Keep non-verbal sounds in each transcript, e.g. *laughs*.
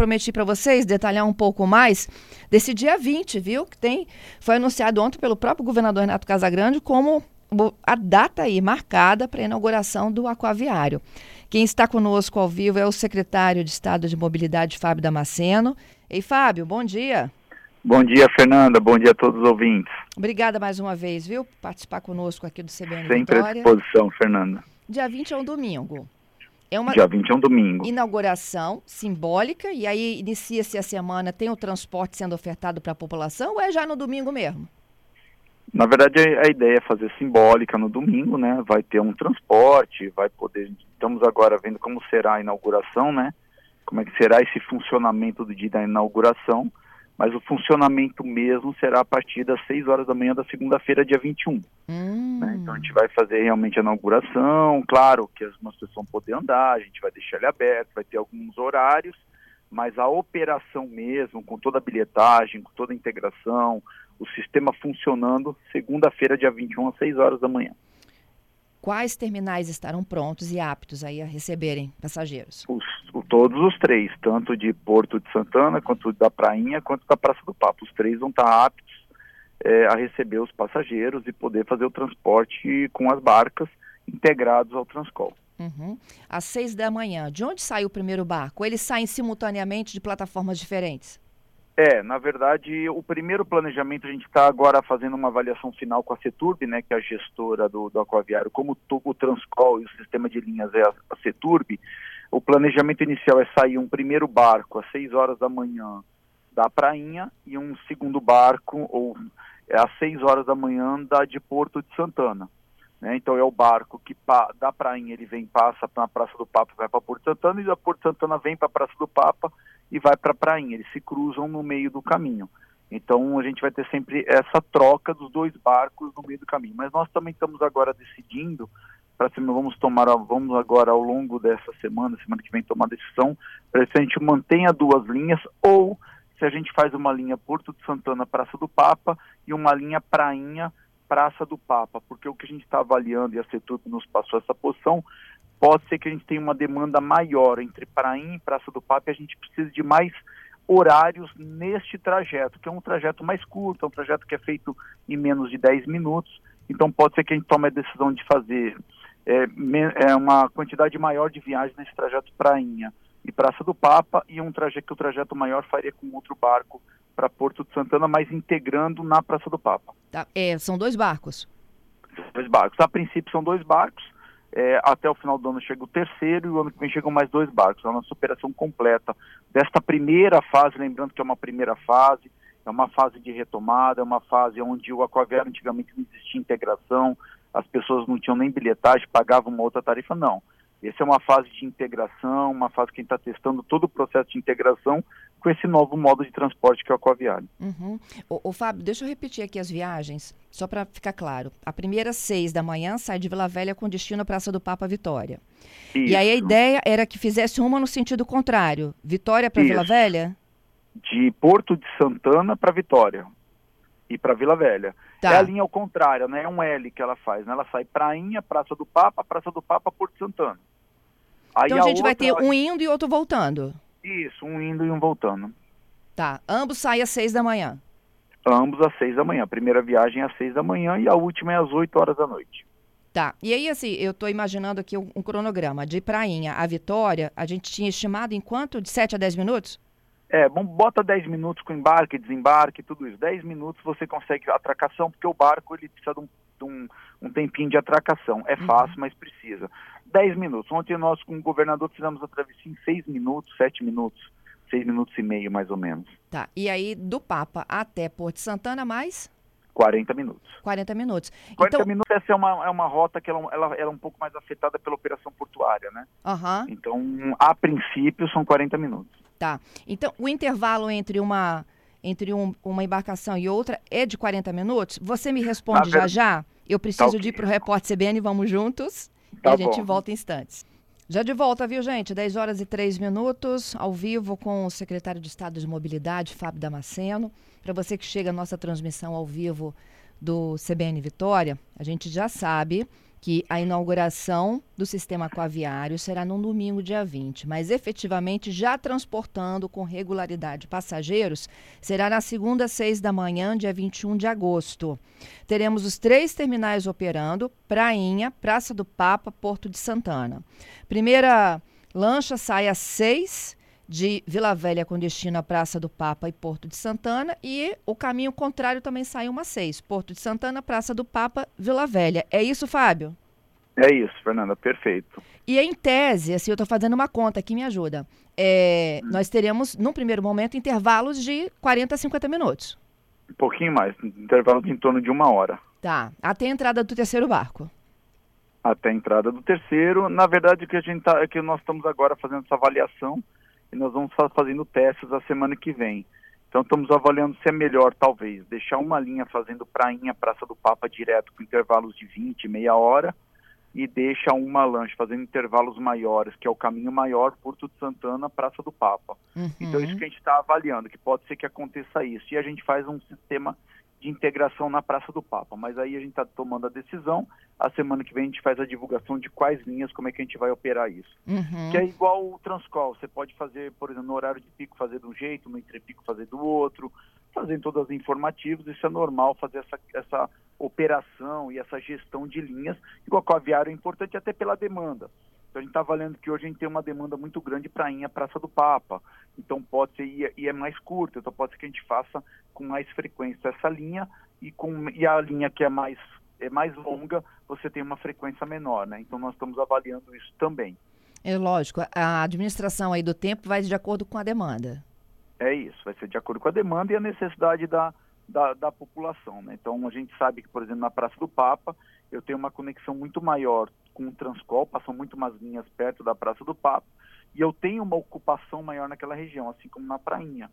prometi para vocês detalhar um pouco mais desse dia 20, viu? Que tem, foi anunciado ontem pelo próprio governador Renato Casagrande como a data aí marcada para a inauguração do aquaviário. Quem está conosco ao vivo é o secretário de Estado de Mobilidade, Fábio Damasceno. Ei, Fábio, bom dia. Bom dia, Fernanda. Bom dia a todos os ouvintes. Obrigada mais uma vez, viu, por participar conosco aqui do CBN Sempre Vitória. à disposição, Fernanda. Dia 20 é um domingo. É uma Dia 20 é um domingo. inauguração simbólica e aí inicia-se a semana, tem o transporte sendo ofertado para a população ou é já no domingo mesmo? Na verdade, a ideia é fazer simbólica no domingo, né? Vai ter um transporte, vai poder. Estamos agora vendo como será a inauguração, né? Como é que será esse funcionamento do dia da inauguração. Mas o funcionamento mesmo será a partir das 6 horas da manhã da segunda-feira, dia 21. Hum, Né? Então a gente vai fazer realmente a inauguração, claro que as pessoas vão poder andar, a gente vai deixar ele aberto, vai ter alguns horários, mas a operação mesmo, com toda a bilhetagem, com toda a integração, o sistema funcionando, segunda-feira, dia 21, às 6 horas da manhã. Quais terminais estarão prontos e aptos aí a receberem passageiros? Os, todos os três, tanto de Porto de Santana, quanto da Prainha, quanto da Praça do Papo. Os três vão estar aptos eh, a receber os passageiros e poder fazer o transporte com as barcas integrados ao Transcol. Uhum. Às seis da manhã, de onde sai o primeiro barco? Eles saem simultaneamente de plataformas diferentes? É, na verdade, o primeiro planejamento a gente está agora fazendo uma avaliação final com a Ceturb, né, que é a gestora do, do aquaviário, como to- o Transcol e o sistema de linhas é a, a Ceturb, o planejamento inicial é sair um primeiro barco às 6 horas da manhã da Prainha e um segundo barco ou é, às 6 horas da manhã da de Porto de Santana. Né? Então é o barco que pa, da Prainha ele vem, passa na Praça do Papa, vai para Porto Santana e da Porto Santana vem para a Praça do Papa e vai para a Prainha. Eles se cruzam no meio do caminho. Então a gente vai ter sempre essa troca dos dois barcos no meio do caminho. Mas nós também estamos agora decidindo para cima vamos tomar vamos agora ao longo dessa semana, semana que vem tomar decisão para se a gente mantenha duas linhas ou se a gente faz uma linha Porto de Santana Praça do Papa e uma linha Prainha Praça do Papa, porque o que a gente está avaliando e a Ceturp nos passou essa posição pode ser que a gente tenha uma demanda maior entre Prainha e Praça do Papa e a gente precisa de mais horários neste trajeto, que é um trajeto mais curto, é um trajeto que é feito em menos de 10 minutos, então pode ser que a gente tome a decisão de fazer é, é, uma quantidade maior de viagens nesse trajeto Prainha e Praça do Papa e um trajeto que o trajeto maior faria com outro barco para Porto de Santana, mas integrando na Praça do Papa. Tá, é, são dois barcos. Dois barcos. A princípio são dois barcos. é, até o final do ano chega o terceiro e o ano que vem chegam mais dois barcos. É a nossa operação completa desta primeira fase, lembrando que é uma primeira fase, é uma fase de retomada, é uma fase onde o aquaviário antigamente não existia integração, as pessoas não tinham nem bilhetagem, pagavam uma outra tarifa, não. Essa é uma fase de integração, uma fase que a gente está testando todo o processo de integração com esse novo modo de transporte que é o aquaviário. Uhum. Ô, ô, Fábio, deixa eu repetir aqui as viagens, só para ficar claro. A primeira, seis da manhã, sai de Vila Velha com destino à Praça do Papa Vitória. E aí a Isso. ideia era que fizesse uma no sentido contrário. Vitória para Vila Isso. Velha? de Porto de Santana para Vitória e para Vila Velha. Tá. É a linha ao contrário, né? É um L que ela faz, né? Ela sai Prainha, Praça do Papa, Praça do Papa, Porto Santana. Aí Então a gente vai ter um indo e outro voltando. Isso, um indo e um voltando. Tá. Ambos saem às seis da manhã. Ambos às seis da manhã. A primeira viagem é às seis da manhã e a última é às oito horas da noite. Tá. E aí, assim, eu tô imaginando aqui um, um cronograma. De Prainha a Vitória, a gente tinha estimado em quanto? De 7 a 10 minutos? É, bom, bota 10 minutos com embarque, desembarque, tudo isso. 10 minutos você consegue atracação, porque o barco ele precisa de um, de um, um tempinho de atracação. É fácil, mas precisa. 10 minutos. Ontem nós com o governador fizemos a travessia em 6 minutos, 7 minutos, 6 minutos e meio mais ou menos. Tá. E aí, do Papa até Porto Santana, mais 40 minutos. 40 minutos. 40 Então, minutos essa é uma, é uma rota que ela, ela, ela é um pouco mais afetada pela operação portuária, né? aham. Então, a princípio, são 40 minutos. Tá. Então, o intervalo entre uma entre um- uma embarcação e outra é de 40 minutos? Você me responde Na já ver- já? Eu preciso Tá de ir para o Repórter CBN, vamos juntos? Tá e a gente bom. volta em instantes. Já de volta, viu, gente? 10 horas e 3 minutos, ao vivo com o secretário de Estado de Mobilidade, Fábio Damasceno. Para você que chega à nossa transmissão ao vivo do CBN Vitória, a gente já sabe que a inauguração do sistema aquaviário será no domingo, dia 20, mas efetivamente já transportando com regularidade passageiros será na segunda, seis da manhã, dia 21 de agosto. Teremos os três terminais operando: Prainha, Praça do Papa, Porto de Santana. Primeira lancha sai às seis de Vila Velha com destino à Praça do Papa e Porto de Santana e o caminho contrário também sai uma seis, Porto de Santana, Praça do Papa, Vila Velha. É isso, Fábio? É isso, Fernanda, perfeito. E em tese, assim, eu estou fazendo uma conta que me ajuda. É, hum. Nós teremos, num primeiro momento, intervalos de 40 a 50 minutos. Um pouquinho mais, intervalos em torno de uma hora. Tá, até a entrada do terceiro barco até a entrada do terceiro. Na verdade, que a gente tá, que nós estamos agora fazendo essa avaliação e nós vamos fazendo testes a semana que vem. Então estamos avaliando se é melhor, talvez, deixar uma linha fazendo prainha, Praça do Papa direto com intervalos de 20, meia hora, e deixa uma lanche fazendo intervalos maiores, que é o caminho maior, Porto de Santana, Praça do Papa. Uhum. Então é isso que a gente está avaliando, que pode ser que aconteça isso. E a gente faz um sistema de integração na Praça do Papa. Mas aí a gente está tomando a decisão. A semana que vem a gente faz a divulgação de quais linhas, como é que a gente vai operar isso. Uhum. Que é igual o Transcol. Você pode fazer, por exemplo, no horário de pico fazer de um jeito, no entrepico fazer do outro, fazendo todas as informativas. Isso é normal fazer essa, essa operação e essa gestão de linhas. Igual com a aviário é importante até pela demanda. Então a gente está valendo que hoje a gente tem uma demanda muito grande para ir à Praça do Papa. Então pode ser, e é mais curta, então pode ser que a gente faça com mais frequência essa linha e, com, e a linha que é mais, é mais longa, você tem uma frequência menor, né? Então nós estamos avaliando isso também. É lógico, a administração aí do tempo vai de acordo com a demanda. É isso, vai ser de acordo com a demanda e a necessidade da, da, da população. Né? Então a gente sabe que, por exemplo, na Praça do Papa, eu tenho uma conexão muito maior com o Transcol, passam muito mais linhas perto da Praça do Papo, e eu tenho uma ocupação maior naquela região, assim como na Prainha.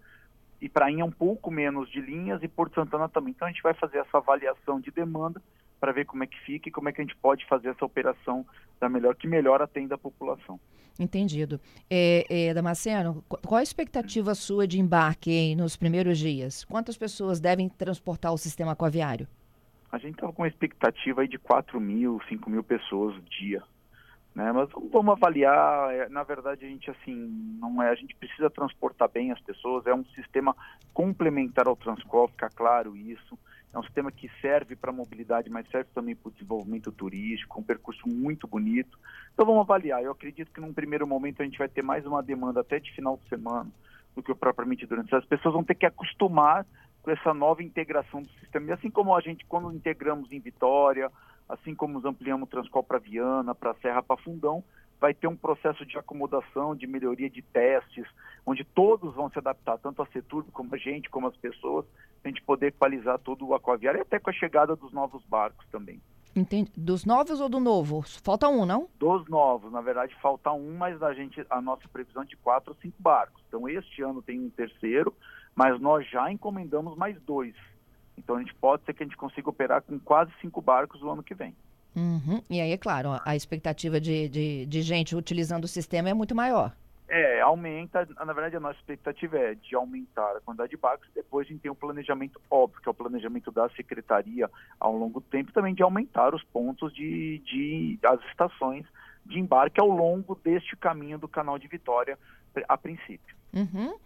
E Prainha é um pouco menos de linhas e Porto Santana também. Então a gente vai fazer essa avaliação de demanda para ver como é que fica e como é que a gente pode fazer essa operação da melhor que melhor atenda a população. Entendido. É, é, Damasceno, qual a expectativa sua de embarque nos primeiros dias? Quantas pessoas devem transportar o sistema aquaviário? a gente estava com uma expectativa de 4 mil, 5 mil pessoas dia. Né? Mas vamos avaliar, é, na verdade a gente assim, não é, a gente precisa transportar bem as pessoas, é um sistema complementar ao Transcol, fica claro isso. É um sistema que serve para a mobilidade, mas serve também para o desenvolvimento turístico, um percurso muito bonito. Então vamos avaliar. Eu acredito que num primeiro momento a gente vai ter mais uma demanda até de final de semana do que propriamente durante. As pessoas vão ter que acostumar com essa nova integração do sistema. E assim como a gente, quando integramos em Vitória, assim como ampliamos o Transcol para Viana, para Serra, para Fundão, vai ter um processo de acomodação, de melhoria de testes, onde todos vão se adaptar, tanto a Seturb como a gente, como as pessoas, a gente poder equalizar todo o aquaviário e até com a chegada dos novos barcos também. Entendi. Dos novos ou do novo? Falta um, não? Dos novos. Na verdade, falta um, mas a gente a nossa previsão é de quatro ou cinco barcos. Então, este ano tem um terceiro, mas nós já encomendamos mais dois. Então a gente pode ser que a gente consiga operar com quase cinco barcos o ano que vem. Uhum. E aí, é claro, a expectativa de, de, de, gente utilizando o sistema é muito maior. É, aumenta, na verdade a nossa expectativa é de aumentar a quantidade de barcos, depois a gente tem um planejamento óbvio, que é o planejamento da Secretaria ao longo do tempo, também de aumentar os pontos de, de as estações de embarque ao longo deste caminho do canal de Vitória, a princípio. Uhum.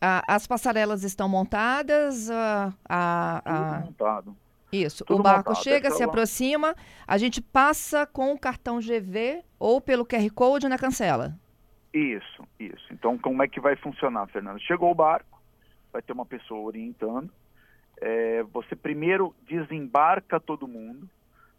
Ah, as passarelas estão montadas? Ah, ah, Tudo montado. Isso. Tudo o barco montado. chega, se aproxima, a gente passa com o cartão GV ou pelo QR Code na cancela. Isso, isso. Então, como é que vai funcionar, Fernando? Chegou o barco, vai ter uma pessoa orientando. É, você primeiro desembarca todo mundo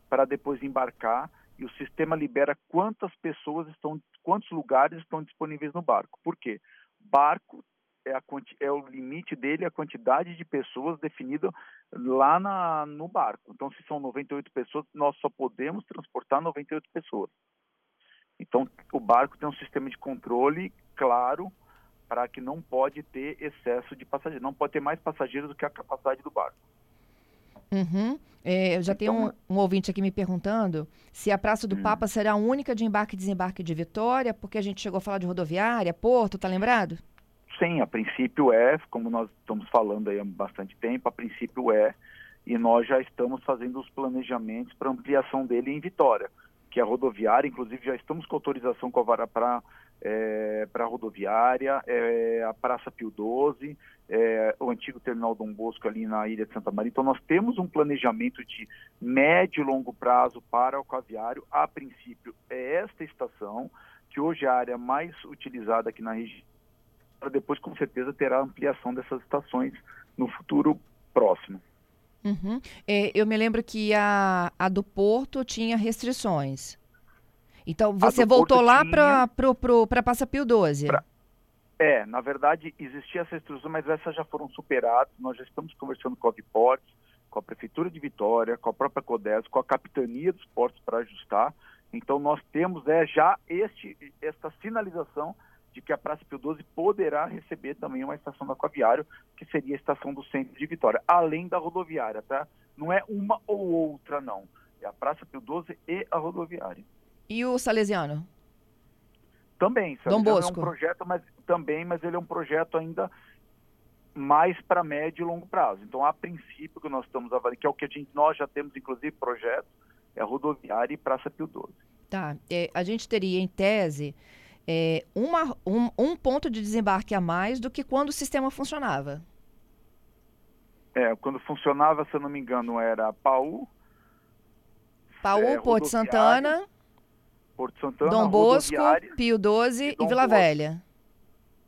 para depois embarcar e o sistema libera quantas pessoas estão, quantos lugares estão disponíveis no barco. Por quê? Barco é, a, é o limite dele, a quantidade de pessoas definida lá na, no barco. Então, se são 98 pessoas, nós só podemos transportar 98 pessoas. Então, o barco tem um sistema de controle claro para que não pode ter excesso de passageiros, não pode ter mais passageiros do que a capacidade do barco. Uhum. É, eu já então, tenho um, um, ouvinte aqui me perguntando se a Praça do hum. Papa será a única de embarque e desembarque de Vitória, porque a gente chegou a falar de rodoviária, porto, tá lembrado? Sim, a princípio é, como nós estamos falando aí há bastante tempo, a princípio é, e nós já estamos fazendo os planejamentos para ampliação dele em Vitória. Que é rodoviária, inclusive já estamos com autorização com a Vara para é, para a rodoviária, é, a Praça Pio 12, é, o antigo terminal Dom Bosco ali na Ilha de Santa Maria. Então nós temos um planejamento de médio e longo prazo para o aquaviário. A princípio é esta estação, que hoje é a área mais utilizada aqui na região. Depois com certeza terá ampliação dessas estações no futuro próximo. Uhum. É, eu me lembro que a, a do Porto tinha restrições. Então você voltou lá para para Passa Pio 12. Pra... É, na verdade existia essa restrição, mas essas já foram superadas. Nós já estamos conversando com a Viportes, com a Prefeitura de Vitória, com a própria CODES, com a Capitania dos Portos para ajustar. Então nós temos é, já este, esta sinalização de que a Praça Pio 12 poderá receber também uma estação do aquaviário, que seria a estação do centro de Vitória, além da rodoviária, tá? Não é uma ou outra, não. É a Praça Pio 12 e a rodoviária. E o Salesiano? Também, Salesiano Dom Bosco. é um projeto, mas também, mas ele é um projeto ainda mais para médio e longo prazo. Então, a princípio que nós estamos avaliando, que é o que a gente, nós já temos inclusive projetos, é a rodoviária e Praça Pio 12. Tá. É, a gente teria em tese é, uma, um, um ponto de desembarque a mais do que quando o sistema funcionava. É, quando funcionava, se eu não me engano, era Paú. Paú, é, Porto Santana. Porto Santana, Dom Bosco, Pio 12 e, e Vila Bosco. Velha.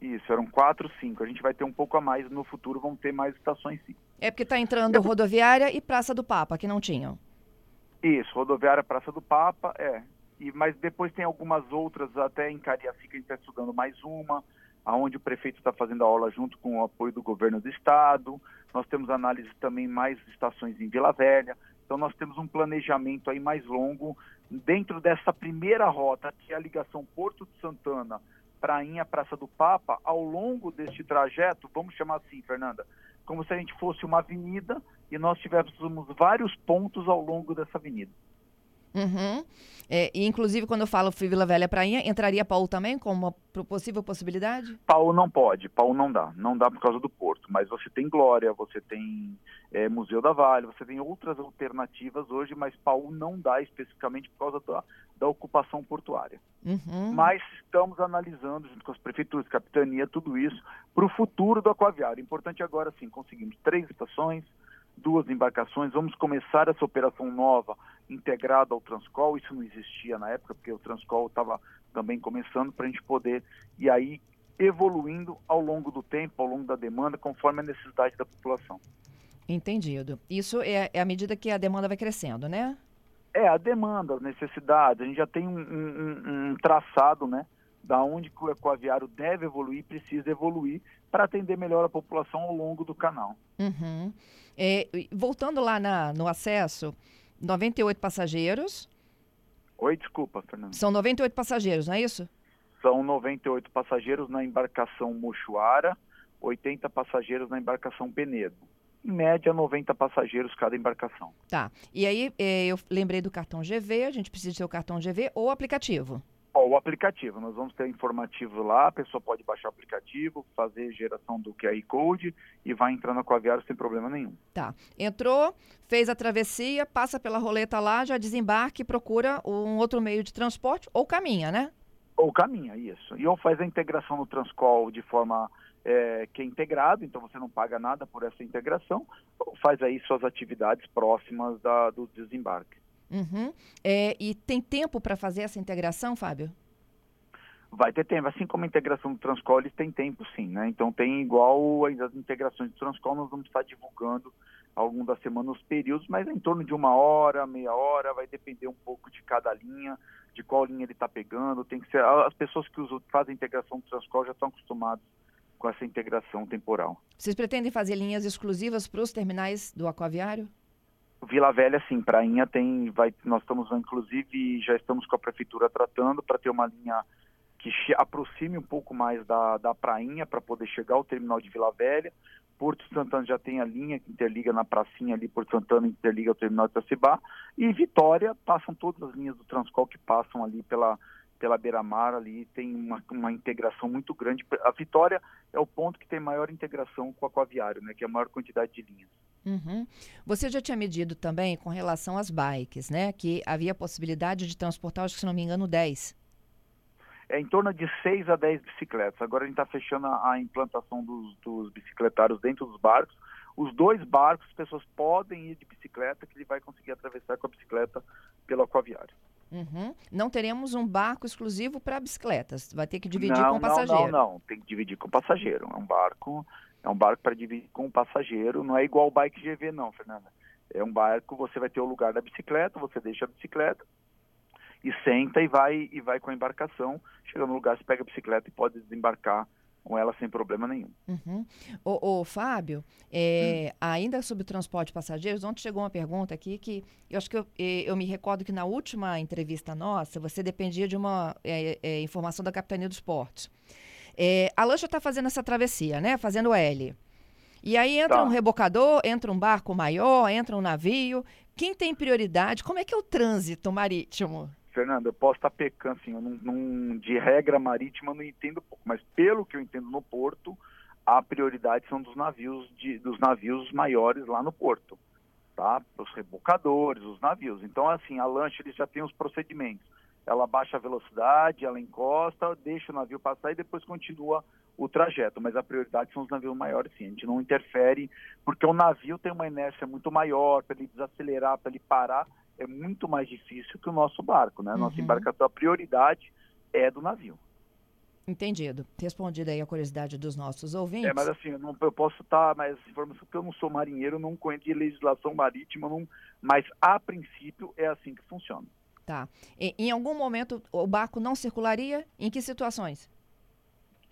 Isso, eram quatro, cinco. A gente vai ter um pouco a mais no futuro, vão ter mais estações sim. É porque está entrando é, rodoviária e Praça do Papa, que não tinham. Isso, rodoviária Praça do Papa, é. E, mas depois tem algumas outras, até em Cariacica a gente está estudando mais uma, aonde o prefeito está fazendo a aula junto com o apoio do governo do estado. Nós temos análise também mais estações em Vila Velha. Então nós temos um planejamento aí mais longo dentro dessa primeira rota, que é a ligação Porto de Santana, Prainha, Praça do Papa, ao longo deste trajeto, vamos chamar assim, Fernanda, como se a gente fosse uma avenida e nós tivéssemos vários pontos ao longo dessa avenida. Uhum. É, e inclusive, quando eu falo Vila Velha Prainha, entraria Paulo também como uma possível possibilidade? Paulo não pode, Paulo não dá. Não dá por causa do porto. Mas você tem Glória, você tem é, Museu da Vale, você tem outras alternativas hoje, mas Paulo não dá especificamente por causa da, da ocupação portuária. Uhum. Mas estamos analisando, junto com as prefeituras, capitania, tudo isso, para o futuro do aquaviário. Importante agora sim, conseguimos três estações, duas embarcações. Vamos começar essa operação nova integrada ao Transcol. Isso não existia na época, porque o Transcol estava também começando para a gente poder ir aí evoluindo ao longo do tempo, ao longo da demanda, conforme a necessidade da população. Entendido. Isso é, é à medida que a demanda vai crescendo, né? É, a demanda, as necessidades. A gente já tem um, um, um traçado, né? Da onde o ecoaviário deve evoluir, precisa evoluir para atender melhor a população ao longo do canal. Uhum. É, voltando lá na, no acesso, 98 passageiros. Oi, desculpa, Fernando. São 98 passageiros, não é isso? São 98 passageiros na embarcação Mochuara, 80 passageiros na embarcação Penedo. Em média, 90 passageiros cada embarcação. Tá. E aí, é, eu lembrei do cartão GV, a gente precisa ter o cartão GV ou aplicativo? O aplicativo, nós vamos ter informativo lá, a pessoa pode baixar o aplicativo, fazer geração do QR Code e vai entrando no aquaviário sem problema nenhum. Tá. Entrou, fez a travessia, passa pela roleta lá, já desembarque e procura um outro meio de transporte ou caminha, né? Ou caminha, isso. E ou faz a integração no Transcol de forma é, que é integrado, então você não paga nada por essa integração, ou faz aí suas atividades próximas da, do desembarque. Uhum. É, e tem tempo para fazer essa integração, Fábio? Vai ter tempo, assim como a integração do Transcol, eles têm tempo sim, né? Então tem igual as integrações do Transcol, nós vamos estar divulgando ao longo da semana os períodos, mas é em torno de uma hora, meia hora, vai depender um pouco de cada linha, de qual linha ele está pegando. Tem que ser. As pessoas que usam, fazem integração do Transcol já estão acostumadas com essa integração temporal. Vocês pretendem fazer linhas exclusivas para os terminais do aquaviário? Vila Velha, sim, Prainha tem, vai, nós estamos inclusive já estamos com a prefeitura tratando para ter uma linha que aproxime um pouco mais da, da Prainha para poder chegar ao terminal de Vila Velha. Porto Santana já tem a linha que interliga na pracinha ali, Porto Santana interliga ao terminal de Itacibá. E Vitória passam todas as linhas do Transcol que passam ali pela, pela beira-mar ali, tem uma, uma integração muito grande. A Vitória é o ponto que tem maior integração com o aquaviário, né, que é a maior quantidade de linhas. Uhum. Você já tinha medido também com relação às bikes, né? Que havia possibilidade de transportar, acho que se não me engano, 10. É em torno de 6 a 10 bicicletas. Agora a gente está fechando a, a implantação dos, dos, bicicletários dentro dos barcos. Os dois barcos, as pessoas podem ir de bicicleta, que ele vai conseguir atravessar com a bicicleta pelo aquaviário. Uhum. Não teremos um barco exclusivo para bicicletas. Vai ter que dividir não, com o passageiro. Não, não, não. Tem que dividir com o passageiro. É um barco, é um barco para dividir com o passageiro. Não é igual o bike GV, não, Fernanda. É um barco, você vai ter o lugar da bicicleta, você deixa a bicicleta e senta e vai e vai com a embarcação. Chega no lugar, você pega a bicicleta e pode desembarcar com ela sem problema nenhum. Uhum. Fábio, é, hum. ainda sobre o transporte de passageiros, ontem chegou uma pergunta aqui que eu acho que eu, eu me recordo que na última entrevista nossa, você dependia de uma é, é, informação da Capitania dos Portos. É, a lancha está fazendo essa travessia, né? Fazendo L. E aí entra tá. um rebocador, entra um barco maior, entra um navio. Quem tem prioridade? Como é que é o trânsito marítimo? Fernando, eu posso estar pecando, assim, eu não, não, de regra marítima eu não entendo pouco, mas pelo que eu entendo no porto, a prioridade são dos navios, de, dos navios maiores lá no porto, tá? Os rebocadores, os navios. Então, assim, a lancha eles já tem os procedimentos. Ela baixa a velocidade, ela encosta, deixa o navio passar e depois continua o trajeto, mas a prioridade são os navios maiores, sim. A gente não interfere, porque o navio tem uma inércia muito maior, para ele desacelerar, para ele parar, é muito mais difícil que o nosso barco, né? Nossa uhum. embarcação, a prioridade é do navio. Entendido. Respondida aí a curiosidade dos nossos ouvintes. É, mas assim, eu, não, eu posso estar mais informação, porque eu não sou marinheiro, não conheço de legislação marítima, não, mas a princípio é assim que funciona. Tá. E, em algum momento o barco não circularia? Em que situações?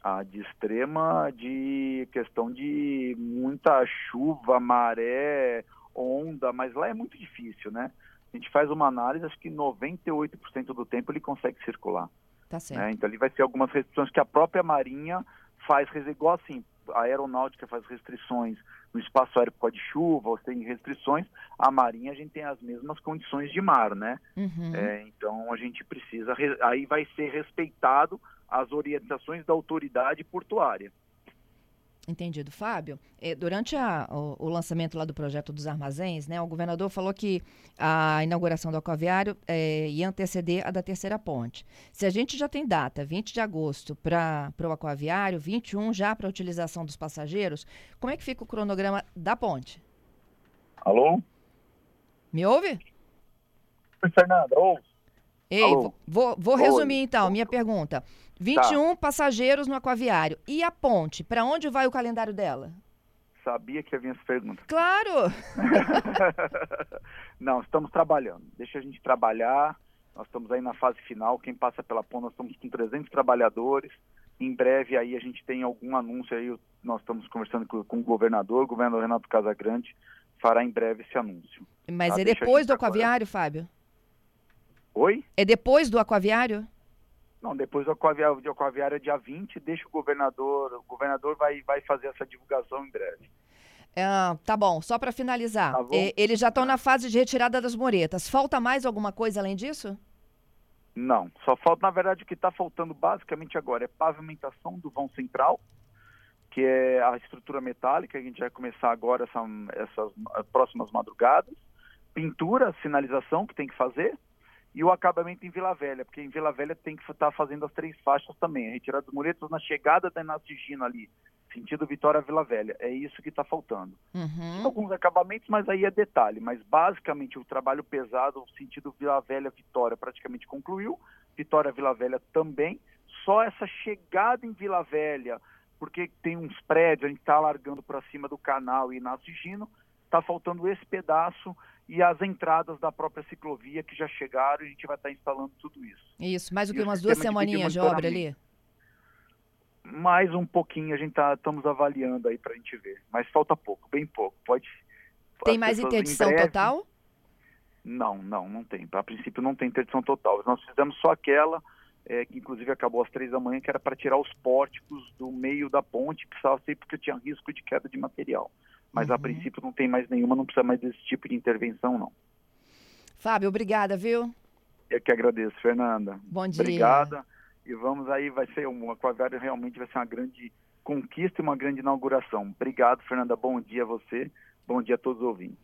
Ah, de extrema, de questão de muita chuva, maré, onda, mas lá é muito difícil, né? a gente faz uma análise, acho que 98% do tempo ele consegue circular. Tá certo. Né? Então ali vai ser algumas restrições que a própria Marinha faz, igual assim, a aeronáutica faz restrições no espaço aéreo por causa de chuva, ou tem restrições, a Marinha a gente tem as mesmas condições de mar, né? Uhum. É, então a gente precisa, aí vai ser respeitado as orientações da autoridade portuária. Entendido. Fábio, eh, durante a, o, o, lançamento lá do projeto dos armazéns, né, o governador falou que a inauguração do aquaviário eh, ia anteceder a da terceira ponte. Se a gente já tem data, 20 de agosto, para o aquaviário, 21 já para a utilização dos passageiros, como é que fica o cronograma da ponte? Alô? Me ouve? Fernanda, ouve. Ei, vou, vou resumir então, minha pergunta. 21 tá. passageiros no aquaviário. E a ponte, para onde vai o calendário dela? Sabia que havia essa pergunta. Claro! *laughs* Não, estamos trabalhando. Deixa a gente trabalhar. Nós estamos aí na fase final. Quem passa pela ponte, nós estamos com 300 trabalhadores. Em breve aí a gente tem algum anúncio aí. Nós estamos conversando com, com o governador, o governador Renato Casagrande fará em breve esse anúncio. Mas tá? é depois do aquaviário, Fábio? Oi? É depois do aquaviário? Não, depois do aquaviário, do aquaviário é dia 20, deixa o governador, o governador vai, vai fazer essa divulgação em breve. É, tá bom, só para finalizar. Tá eles já estão na fase de retirada das muretas. Falta mais alguma coisa além disso? Não, só falta, na verdade, o que está faltando basicamente agora é pavimentação do vão central, que é a estrutura metálica, a gente vai começar agora essa, essas próximas madrugadas, pintura, sinalização que tem que fazer, e o acabamento em Vila Velha, porque em Vila Velha tem que estar tá fazendo as três faixas também, retirar as muretas na chegada da Inácio Gino ali, sentido Vitória Vila Velha. É isso que está faltando. Uhum. Alguns acabamentos, mas aí é detalhe. Mas basicamente o trabalho pesado, o sentido Vila Velha Vitória praticamente concluiu, Vitória Vila Velha também. Só essa chegada em Vila Velha, porque tem uns prédios, a gente está largando para cima do canal e Inácio Gino, está faltando esse pedaço e as entradas da própria ciclovia que já chegaram e a gente vai estar instalando tudo isso. Isso, mais do que umas duas semaninhas de, de obra ali? Mais um pouquinho, a gente tá, estamos avaliando aí para a gente ver, mas falta pouco, bem pouco. Pode. Tem mais interdição breve, total? Não, não, não tem. A princípio não tem interdição total. Nós fizemos só aquela, é, que inclusive acabou às três da manhã, que era para tirar os pórticos do meio da ponte, precisava ser porque tinha risco de queda de material mas uhum. a princípio não tem mais nenhuma, não precisa mais desse tipo de intervenção, não. Fábio, obrigada, viu? Eu que agradeço, Fernanda. Bom dia. Obrigada. E vamos aí, vai ser um aquaviário realmente vai ser uma grande conquista e uma grande inauguração. Obrigado, Fernanda. Bom dia a você. Bom dia a todos os ouvintes.